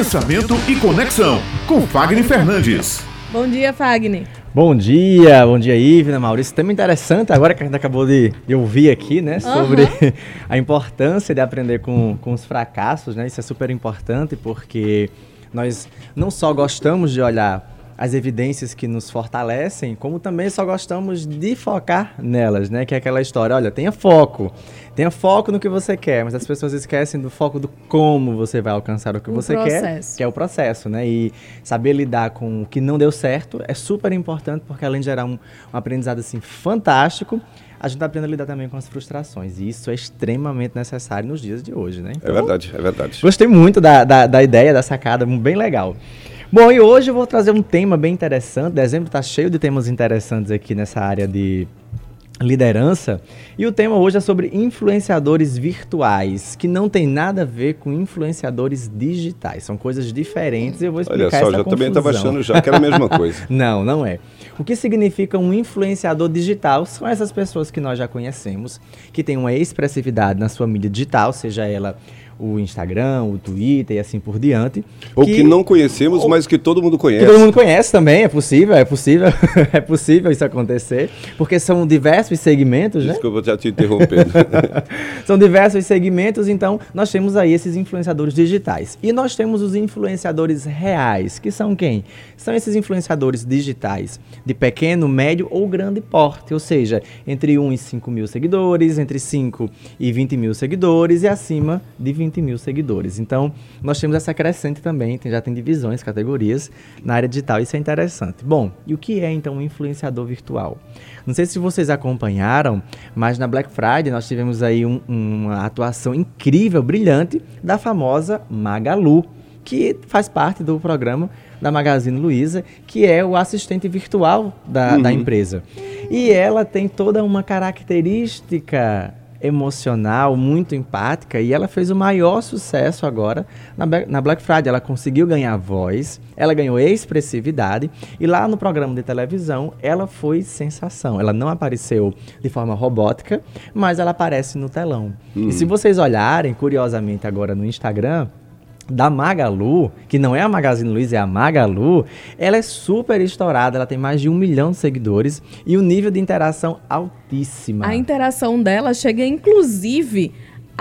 Pensamento e Conexão, com Fagner Fernandes. Bom dia, Fagner. Bom dia, bom dia, Ivna, Maurício. Tema interessante agora que a gente acabou de, de ouvir aqui, né? Sobre uhum. a importância de aprender com, com os fracassos, né? Isso é super importante porque nós não só gostamos de olhar as evidências que nos fortalecem, como também só gostamos de focar nelas, né? Que é aquela história, olha, tenha foco. Tenha foco no que você quer, mas as pessoas esquecem do foco do como você vai alcançar o que você processo. quer, que é o processo, né? E saber lidar com o que não deu certo é super importante, porque além de gerar um, um aprendizado assim fantástico, a gente aprende a lidar também com as frustrações. E isso é extremamente necessário nos dias de hoje, né? Então, é verdade, é verdade. Gostei muito da, da, da ideia, da sacada, bem legal. Bom, e hoje eu vou trazer um tema bem interessante. Dezembro está cheio de temas interessantes aqui nessa área de liderança. E o tema hoje é sobre influenciadores virtuais, que não tem nada a ver com influenciadores digitais. São coisas diferentes e eu vou explicar Olha só, essa já confusão. também estava achando já que era a mesma coisa. não, não é. O que significa um influenciador digital são essas pessoas que nós já conhecemos, que têm uma expressividade na sua mídia digital, seja ela o Instagram, o Twitter e assim por diante. Ou que, que não conhecemos, ou, mas que todo mundo conhece. Que todo mundo conhece também, é possível, é possível, é possível isso acontecer, porque são diversos segmentos, né? Desculpa já te interrompendo. são diversos segmentos, então nós temos aí esses influenciadores digitais. E nós temos os influenciadores reais, que são quem? São esses influenciadores digitais de pequeno, médio ou grande porte, ou seja, entre 1 e 5 mil seguidores, entre 5 e 20 mil seguidores e acima de 20 20 mil seguidores. Então, nós temos essa crescente também, tem, já tem divisões, categorias na área digital, isso é interessante. Bom, e o que é então um influenciador virtual? Não sei se vocês acompanharam, mas na Black Friday nós tivemos aí um, uma atuação incrível, brilhante, da famosa Magalu, que faz parte do programa da Magazine Luiza, que é o assistente virtual da, uhum. da empresa. E ela tem toda uma característica emocional, muito empática, e ela fez o maior sucesso agora na, na Black Friday. Ela conseguiu ganhar voz, ela ganhou expressividade, e lá no programa de televisão ela foi sensação. Ela não apareceu de forma robótica, mas ela aparece no telão. Hum. E se vocês olharem, curiosamente, agora no Instagram, da Magalu, que não é a Magazine Luiza, é a Magalu, ela é super estourada, ela tem mais de um milhão de seguidores e o nível de interação altíssima. A interação dela chega, inclusive,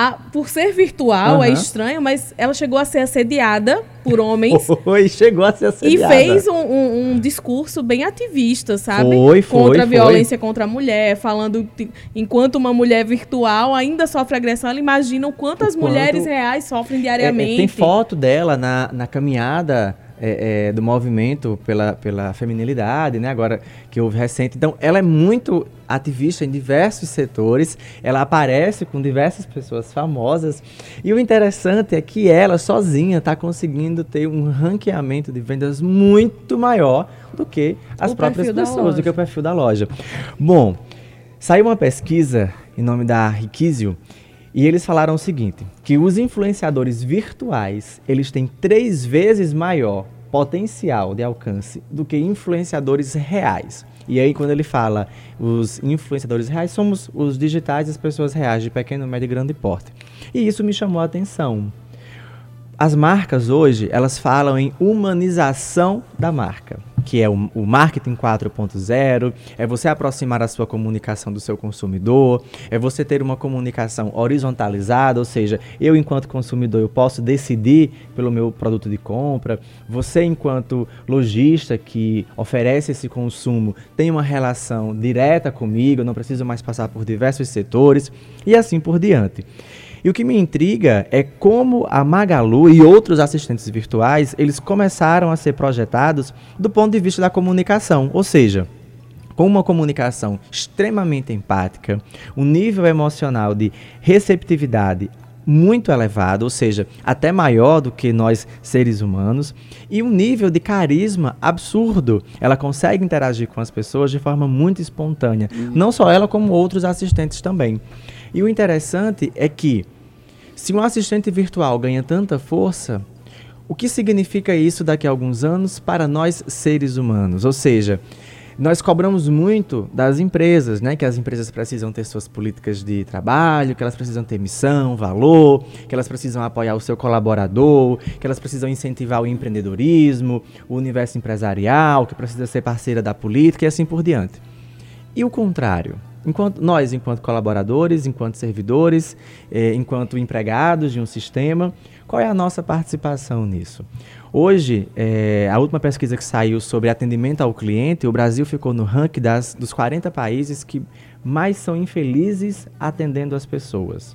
a, por ser virtual, uhum. é estranho, mas ela chegou a ser assediada por homens. Foi, chegou a ser assediada. E fez um, um, um discurso bem ativista, sabe? Foi, foi. Contra a violência contra a mulher, falando enquanto uma mulher virtual ainda sofre agressão, ela imagina o quanto as mulheres reais sofrem diariamente. É, é, tem foto dela na, na caminhada é, é, do movimento pela, pela feminilidade, né? Agora que houve recente. Então, ela é muito ativista em diversos setores, ela aparece com diversas pessoas famosas. E o interessante é que ela sozinha está conseguindo ter um ranqueamento de vendas muito maior do que as o próprias pessoas, do que o perfil da loja. Bom, saiu uma pesquisa em nome da Riquizio e eles falaram o seguinte, que os influenciadores virtuais, eles têm três vezes maior potencial de alcance do que influenciadores reais. E aí, quando ele fala os influenciadores reais, somos os digitais, as pessoas reais de pequeno, médio e grande porte. E isso me chamou a atenção. As marcas hoje, elas falam em humanização da marca que é o, o marketing 4.0, é você aproximar a sua comunicação do seu consumidor, é você ter uma comunicação horizontalizada, ou seja, eu enquanto consumidor eu posso decidir pelo meu produto de compra, você enquanto lojista que oferece esse consumo tem uma relação direta comigo, eu não preciso mais passar por diversos setores e assim por diante. E o que me intriga é como a Magalu e outros assistentes virtuais, eles começaram a ser projetados do ponto de vista da comunicação, ou seja, com uma comunicação extremamente empática, um nível emocional de receptividade muito elevado, ou seja, até maior do que nós seres humanos, e um nível de carisma absurdo. Ela consegue interagir com as pessoas de forma muito espontânea, não só ela como outros assistentes também. E o interessante é que, se um assistente virtual ganha tanta força, o que significa isso daqui a alguns anos para nós seres humanos? Ou seja, Nós cobramos muito das empresas, né? Que as empresas precisam ter suas políticas de trabalho, que elas precisam ter missão, valor, que elas precisam apoiar o seu colaborador, que elas precisam incentivar o empreendedorismo, o universo empresarial, que precisa ser parceira da política e assim por diante. E o contrário? Enquanto, nós, enquanto colaboradores, enquanto servidores, eh, enquanto empregados de um sistema, qual é a nossa participação nisso? Hoje, é, a última pesquisa que saiu sobre atendimento ao cliente, o Brasil ficou no ranking das, dos 40 países que mais são infelizes atendendo as pessoas.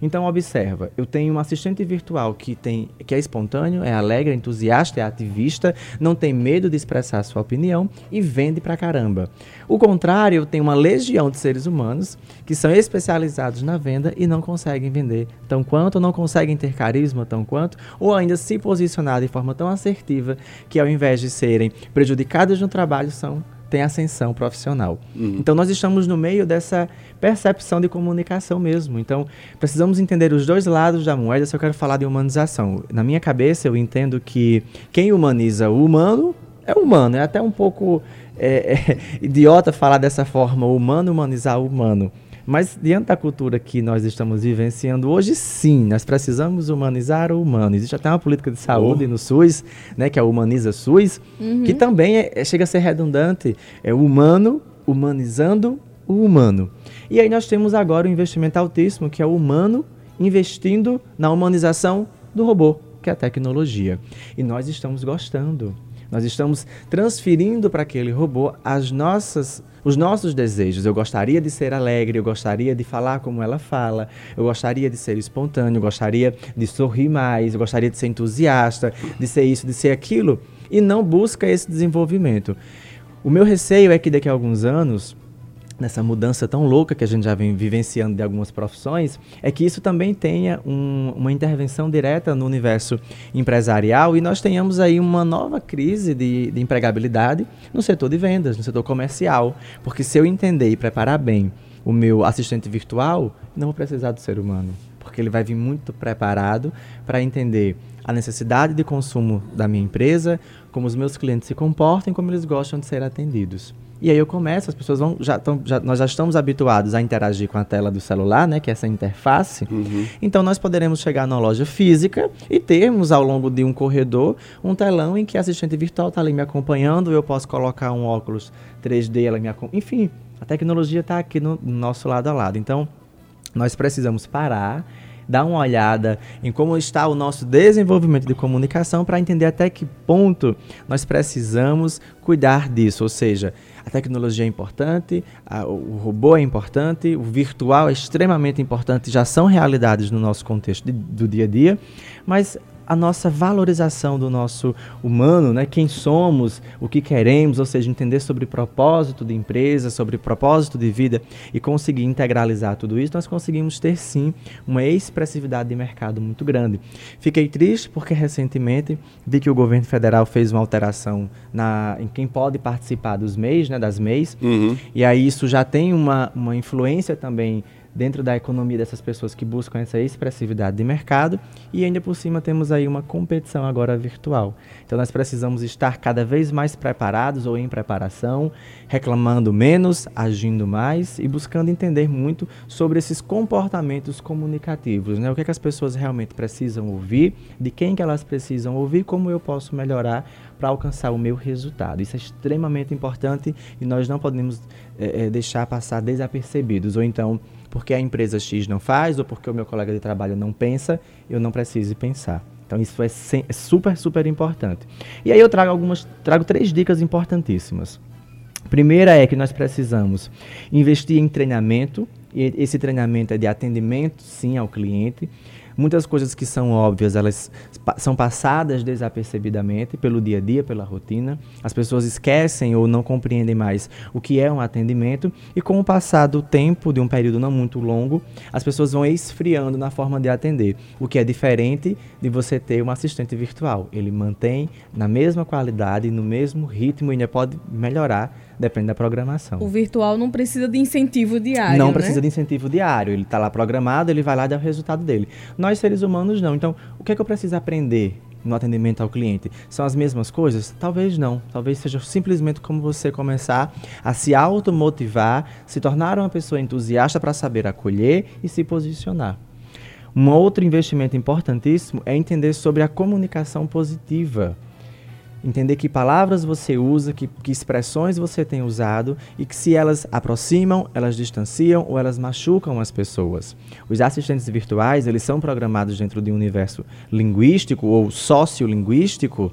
Então observa, eu tenho um assistente virtual que tem que é espontâneo, é alegre, é entusiasta, é ativista, não tem medo de expressar sua opinião e vende pra caramba. O contrário, eu tenho uma legião de seres humanos que são especializados na venda e não conseguem vender tão quanto, não conseguem ter carisma tão quanto, ou ainda se posicionar de forma tão assertiva que ao invés de serem prejudicados no trabalho são tem ascensão profissional. Uhum. Então nós estamos no meio dessa percepção de comunicação mesmo. Então precisamos entender os dois lados da moeda se eu quero falar de humanização. Na minha cabeça eu entendo que quem humaniza o humano é humano. É até um pouco é, é, idiota falar dessa forma, humano humanizar o humano. Mas diante da cultura que nós estamos vivenciando hoje, sim, nós precisamos humanizar o humano. Existe até uma política de saúde oh. no SUS, né, que é o Humaniza SUS, uhum. que também é, é, chega a ser redundante. É o humano humanizando o humano. E aí nós temos agora o investimento altíssimo, que é o humano investindo na humanização do robô, que é a tecnologia. E nós estamos gostando. Nós estamos transferindo para aquele robô as nossas os nossos desejos. Eu gostaria de ser alegre, eu gostaria de falar como ela fala, eu gostaria de ser espontâneo, eu gostaria de sorrir mais, eu gostaria de ser entusiasta, de ser isso, de ser aquilo, e não busca esse desenvolvimento. O meu receio é que daqui a alguns anos nessa mudança tão louca que a gente já vem vivenciando de algumas profissões, é que isso também tenha um, uma intervenção direta no universo empresarial e nós tenhamos aí uma nova crise de, de empregabilidade no setor de vendas, no setor comercial. Porque se eu entender e preparar bem o meu assistente virtual, não vou precisar do ser humano, porque ele vai vir muito preparado para entender a necessidade de consumo da minha empresa, como os meus clientes se comportam como eles gostam de ser atendidos. E aí eu começo, as pessoas vão, já, tão, já nós já estamos habituados a interagir com a tela do celular, né, que é essa interface. Uhum. Então nós poderemos chegar na loja física e termos ao longo de um corredor um telão em que a assistente virtual está ali me acompanhando, eu posso colocar um óculos 3D, ela me acompanha. Enfim, a tecnologia está aqui no, no nosso lado a lado. Então nós precisamos parar dar uma olhada em como está o nosso desenvolvimento de comunicação para entender até que ponto nós precisamos cuidar disso. Ou seja, a tecnologia é importante, a, o robô é importante, o virtual é extremamente importante, já são realidades no nosso contexto de, do dia a dia, mas a nossa valorização do nosso humano, né? quem somos, o que queremos, ou seja, entender sobre propósito de empresa, sobre propósito de vida e conseguir integralizar tudo isso, nós conseguimos ter sim uma expressividade de mercado muito grande. Fiquei triste porque recentemente vi que o governo federal fez uma alteração na, em quem pode participar dos MEIs, né, das MEIs, uhum. e aí isso já tem uma, uma influência também dentro da economia dessas pessoas que buscam essa expressividade de mercado e ainda por cima temos aí uma competição agora virtual. Então nós precisamos estar cada vez mais preparados ou em preparação, reclamando menos, agindo mais e buscando entender muito sobre esses comportamentos comunicativos, né? O que, é que as pessoas realmente precisam ouvir, de quem que elas precisam ouvir, como eu posso melhorar para alcançar o meu resultado. Isso é extremamente importante e nós não podemos é, deixar passar desapercebidos ou então porque a empresa X não faz ou porque o meu colega de trabalho não pensa, eu não preciso pensar. Então isso é, é super, super importante. E aí eu trago algumas, trago três dicas importantíssimas. Primeira é que nós precisamos investir em treinamento, e esse treinamento é de atendimento, sim, ao cliente. Muitas coisas que são óbvias, elas são passadas desapercebidamente pelo dia a dia, pela rotina. As pessoas esquecem ou não compreendem mais o que é um atendimento e com o passar do tempo, de um período não muito longo, as pessoas vão esfriando na forma de atender, o que é diferente de você ter um assistente virtual. Ele mantém na mesma qualidade, no mesmo ritmo e ainda pode melhorar Depende da programação. O virtual não precisa de incentivo diário. Não né? precisa de incentivo diário. Ele está lá programado, ele vai lá e dá o resultado dele. Nós, seres humanos, não. Então, o que é que eu preciso aprender no atendimento ao cliente, são as mesmas coisas? Talvez não. Talvez seja simplesmente como você começar a se automotivar, se tornar uma pessoa entusiasta para saber acolher e se posicionar. Um outro investimento importantíssimo é entender sobre a comunicação positiva entender que palavras você usa, que, que, expressões você tem usado e que se elas aproximam, elas distanciam ou elas machucam as pessoas. Os assistentes virtuais, eles são programados dentro de um universo linguístico ou sociolinguístico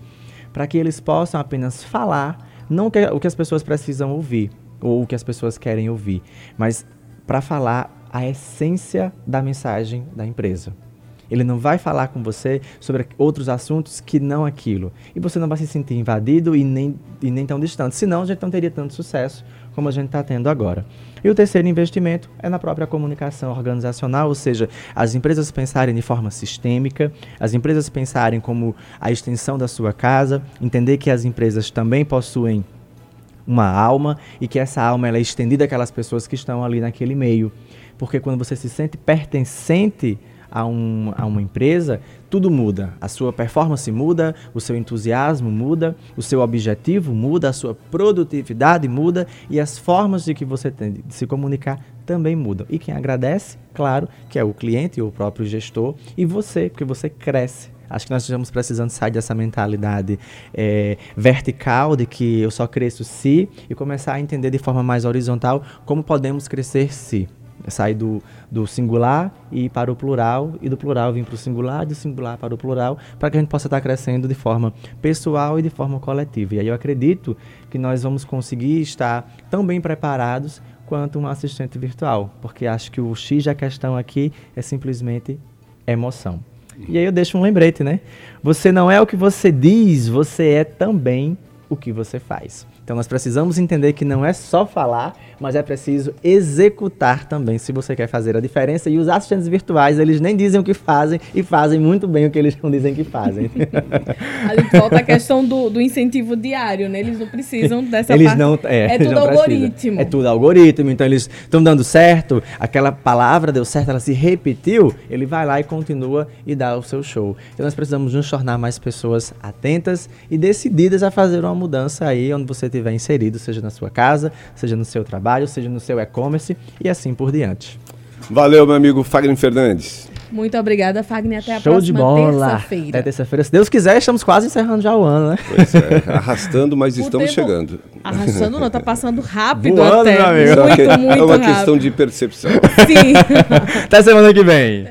para que eles possam apenas falar, não o que as pessoas precisam ouvir ou o que as pessoas querem ouvir, mas para falar a essência da mensagem da empresa. Ele não vai falar com você sobre outros assuntos que não aquilo. E você não vai se sentir invadido e nem, e nem tão distante. Senão, a gente não teria tanto sucesso como a gente está tendo agora. E o terceiro investimento é na própria comunicação organizacional, ou seja, as empresas pensarem de forma sistêmica, as empresas pensarem como a extensão da sua casa, entender que as empresas também possuem uma alma e que essa alma é estendida àquelas pessoas que estão ali naquele meio. Porque quando você se sente pertencente a, um, a uma empresa, tudo muda. A sua performance muda, o seu entusiasmo muda, o seu objetivo muda, a sua produtividade muda e as formas de que você tem de se comunicar também mudam. E quem agradece, claro, que é o cliente ou o próprio gestor e você, porque você cresce. Acho que nós estamos precisando sair dessa mentalidade é, vertical de que eu só cresço se e começar a entender de forma mais horizontal como podemos crescer se sair do, do singular e para o plural, e do plural vir para o singular, do singular para o plural, para que a gente possa estar crescendo de forma pessoal e de forma coletiva. E aí eu acredito que nós vamos conseguir estar tão bem preparados quanto um assistente virtual, porque acho que o X da questão aqui é simplesmente emoção. E aí eu deixo um lembrete, né? Você não é o que você diz, você é também o que você faz. Então nós precisamos entender que não é só falar, mas é preciso executar também, se você quer fazer a diferença. E os assistentes virtuais, eles nem dizem o que fazem e fazem muito bem o que eles não dizem que fazem. Ali volta a questão do, do, incentivo diário, né? Eles não precisam dessa eles parte. Não, é, é tudo algoritmo. É tudo algoritmo, então eles estão dando certo, aquela palavra deu certo, ela se repetiu, ele vai lá e continua e dá o seu show. Então nós precisamos nos tornar mais pessoas atentas e decididas a fazer uma mudança aí onde você estiver inserido, seja na sua casa, seja no seu trabalho, seja no seu e-commerce e assim por diante. Valeu, meu amigo Fagner Fernandes. Muito obrigada, Fagner. Até a Show próxima de bola. terça-feira. Até terça-feira. Se Deus quiser, estamos quase encerrando já o ano, né? Pois é, arrastando, mas O estamos tempo- chegando. Arrastando não, tá passando rápido Voando, até. meu amigo. Muito, muito é uma rápido. questão de percepção. Sim. Até semana que vem.